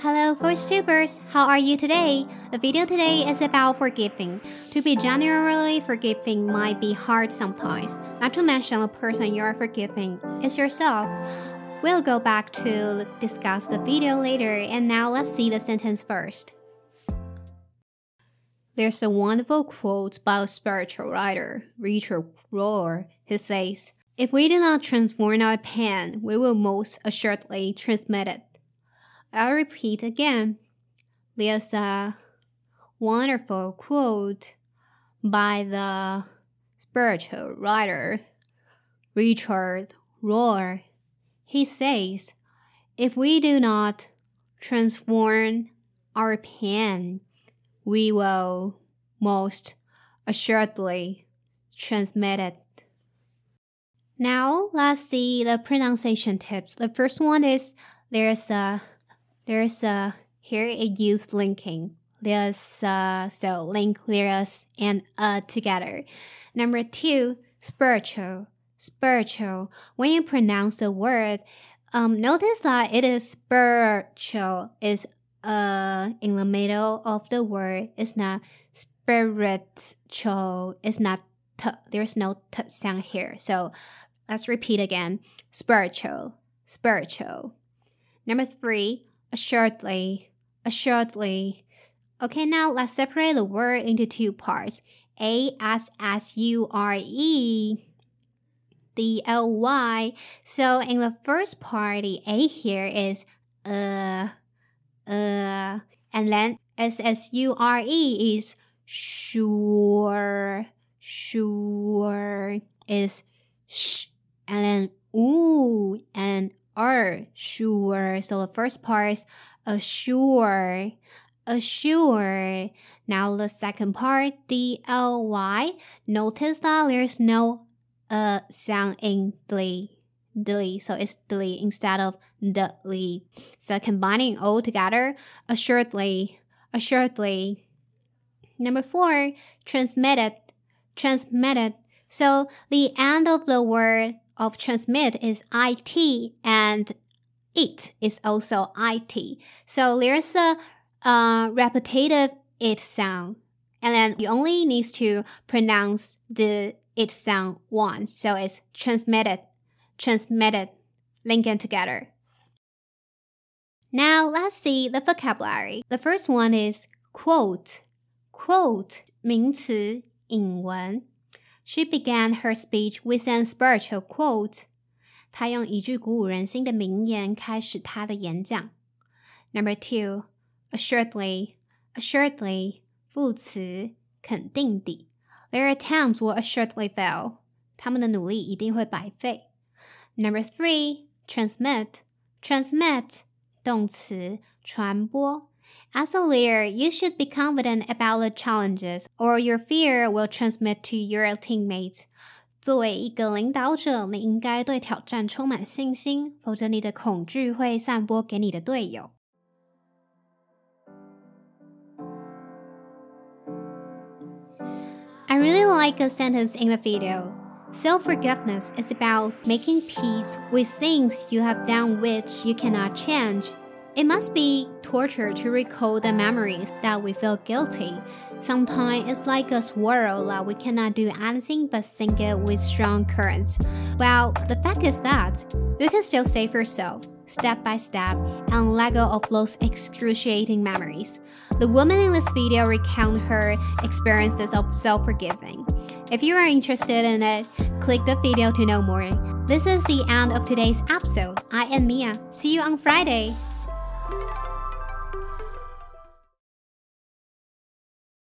Hello, first VoiceTubers! How are you today? The video today is about forgiving. To be genuinely forgiving might be hard sometimes. Not to mention the person you are forgiving is yourself. We'll go back to discuss the video later, and now let's see the sentence first. There's a wonderful quote by a spiritual writer, Richard Rohr. He says, If we do not transform our pen, we will most assuredly transmit it. I'll repeat again. There's a wonderful quote by the spiritual writer Richard Rohr. He says, If we do not transform our pen, we will most assuredly transmit it. Now let's see the pronunciation tips. The first one is there's a there's a here it used linking. There's uh so link there's and uh together. Number two, spiritual. Spiritual. When you pronounce the word, um notice that it is spiritual is uh in the middle of the word. It's not spiritual. It's not t. There's no t sound here. So let's repeat again. Spiritual. Spiritual. Number three, assuredly, assuredly. Okay, now let's separate the word into two parts. A S S U R E D L Y. So in the first part, the A here is uh uh and then S S U R E is sure sure is sh and then ooh and are sure. So the first part is assure, assure. Now the second part, D L Y. Notice that there's no uh sound in dly, dly. So it's dly instead of dly. So combining all together, assuredly, assuredly. Number four, transmitted, transmitted. So the end of the word of transmit is IT and it is also IT. So there's a uh, repetitive it sound. And then you only need to pronounce the it sound once. So it's transmitted, transmitted, linking together. Now let's see the vocabulary. The first one is quote. Quote 名词引文 she began her speech with an spiritual quote. 她用一句鼓舞人心的名言开始她的演讲。Number two, assuredly, assuredly, 副词，肯定地。Their attempts will assuredly fail. 他们的努力一定会白费。Number three, transmit, transmit, 动词，传播。 as a leader, you should be confident about the challenges, or your fear will transmit to your teammates. 作为一个领导者，你应该对挑战充满信心，否则你的恐惧会散播给你的队友。I really like a sentence in the video. Self forgiveness is about making peace with things you have done which you cannot change. it must be torture to recall the memories that we feel guilty. Sometimes it's like a swirl that we cannot do anything but sink it with strong currents. Well, the fact is that you can still save yourself step by step and let go of those excruciating memories. The woman in this video recount her experiences of self-forgiving. If you are interested in it, click the video to know more. This is the end of today's episode. I am Mia. See you on Friday.